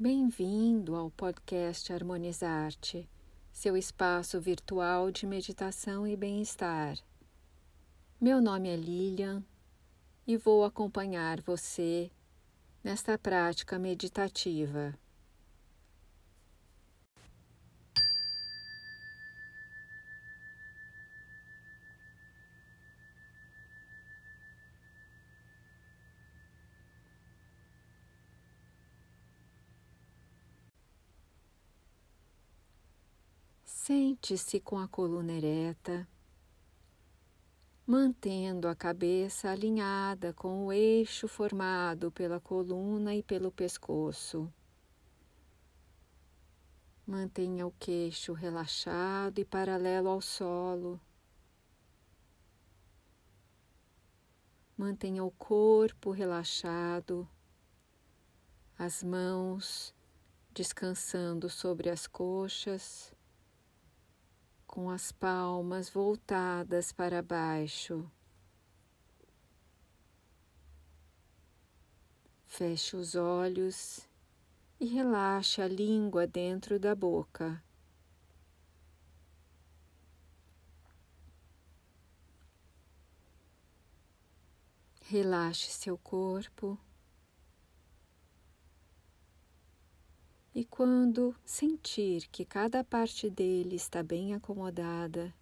Bem-vindo ao podcast Harmonizarte, seu espaço virtual de meditação e bem-estar. Meu nome é Lilian e vou acompanhar você nesta prática meditativa. Sente-se com a coluna ereta, mantendo a cabeça alinhada com o eixo formado pela coluna e pelo pescoço. Mantenha o queixo relaxado e paralelo ao solo. Mantenha o corpo relaxado, as mãos descansando sobre as coxas com as palmas voltadas para baixo. Feche os olhos e relaxe a língua dentro da boca. Relaxe seu corpo. E quando sentir que cada parte dele está bem acomodada,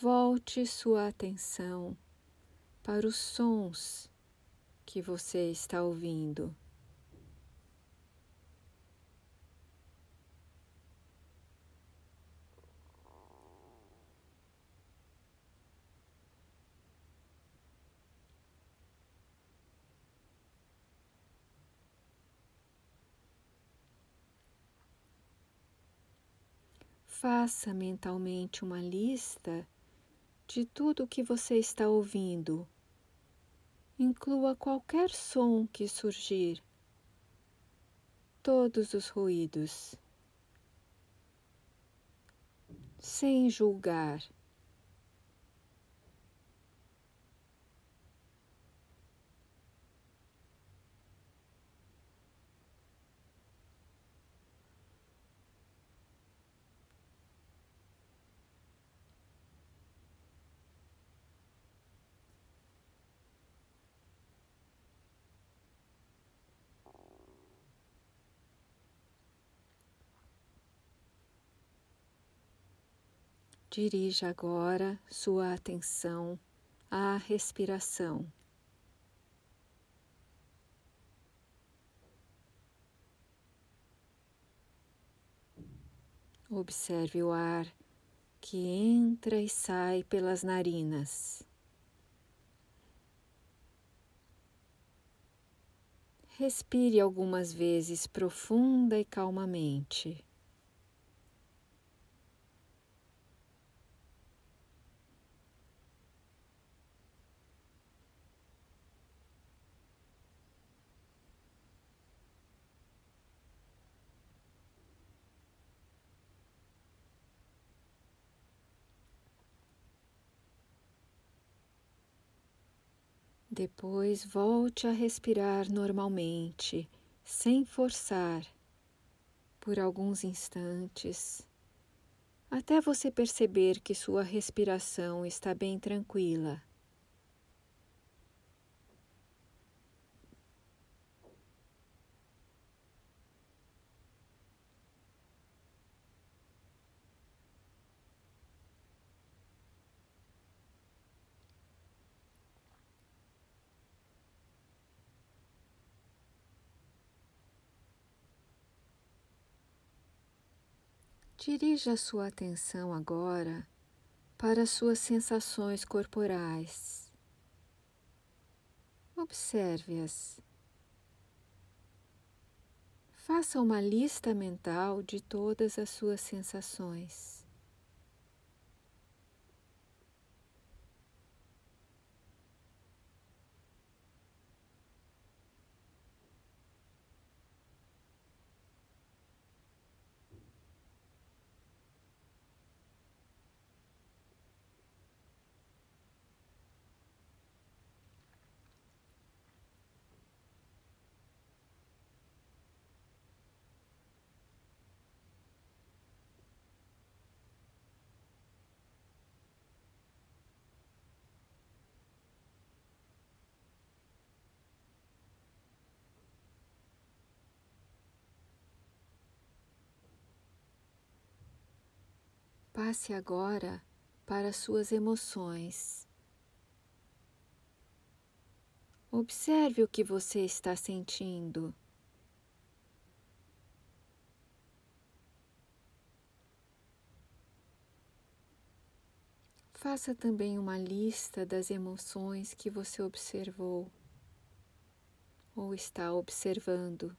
volte sua atenção para os sons que você está ouvindo. Faça mentalmente uma lista de tudo o que você está ouvindo. Inclua qualquer som que surgir, todos os ruídos, sem julgar. Dirija agora sua atenção à respiração. Observe o ar que entra e sai pelas narinas. Respire algumas vezes profunda e calmamente. Depois volte a respirar normalmente, sem forçar, por alguns instantes, até você perceber que sua respiração está bem tranquila. Dirija sua atenção agora para suas sensações corporais. Observe-as. Faça uma lista mental de todas as suas sensações. Passe agora para suas emoções. Observe o que você está sentindo. Faça também uma lista das emoções que você observou ou está observando.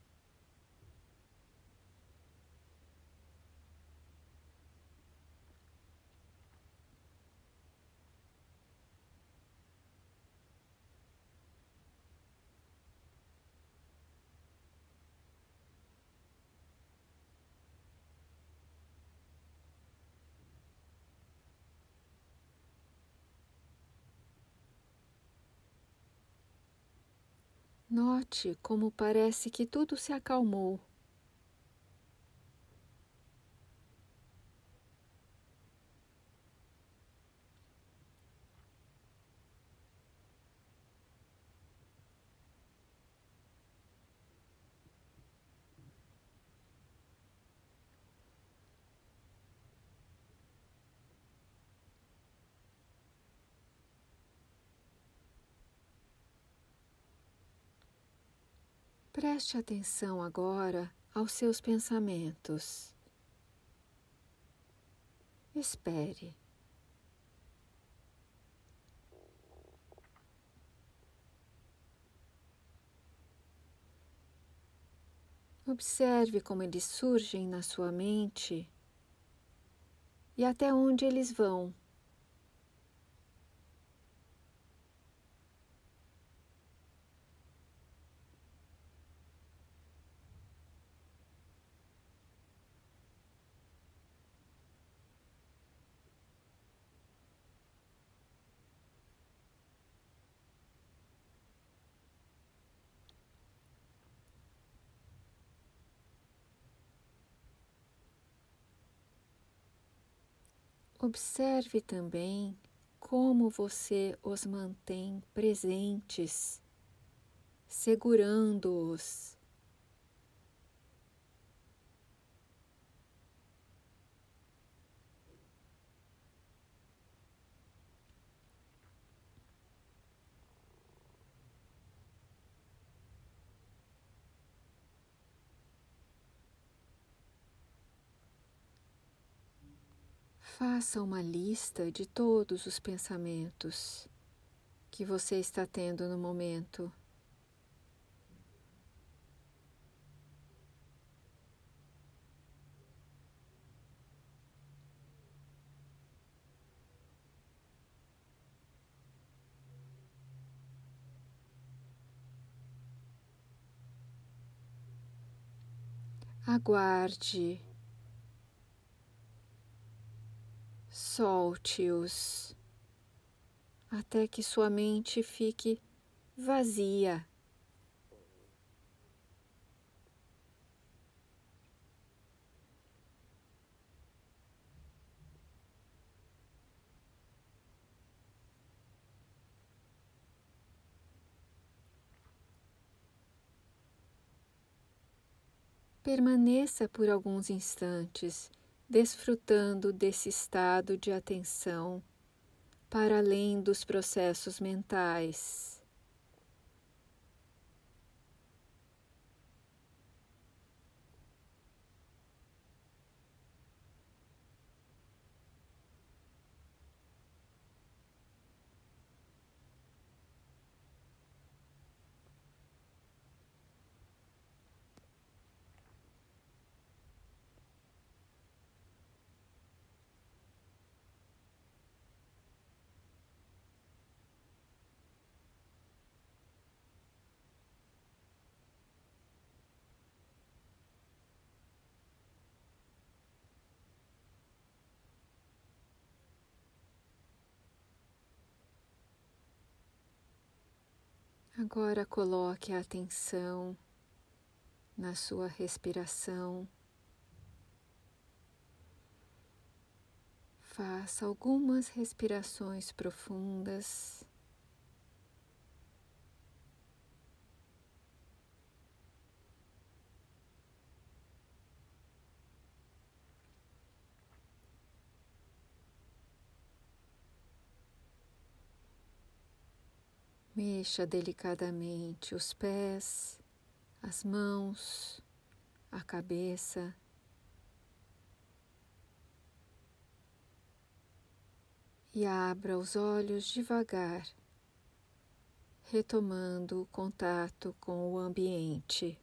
Note como parece que tudo se acalmou. Preste atenção agora aos seus pensamentos. Espere. Observe como eles surgem na sua mente e até onde eles vão. Observe também como você os mantém presentes, segurando-os. Faça uma lista de todos os pensamentos que você está tendo no momento. Aguarde solte-os até que sua mente fique vazia. Permaneça por alguns instantes desfrutando desse estado de atenção para além dos processos mentais. Agora coloque a atenção na sua respiração. Faça algumas respirações profundas. Mexa delicadamente os pés, as mãos, a cabeça. E abra os olhos devagar, retomando o contato com o ambiente.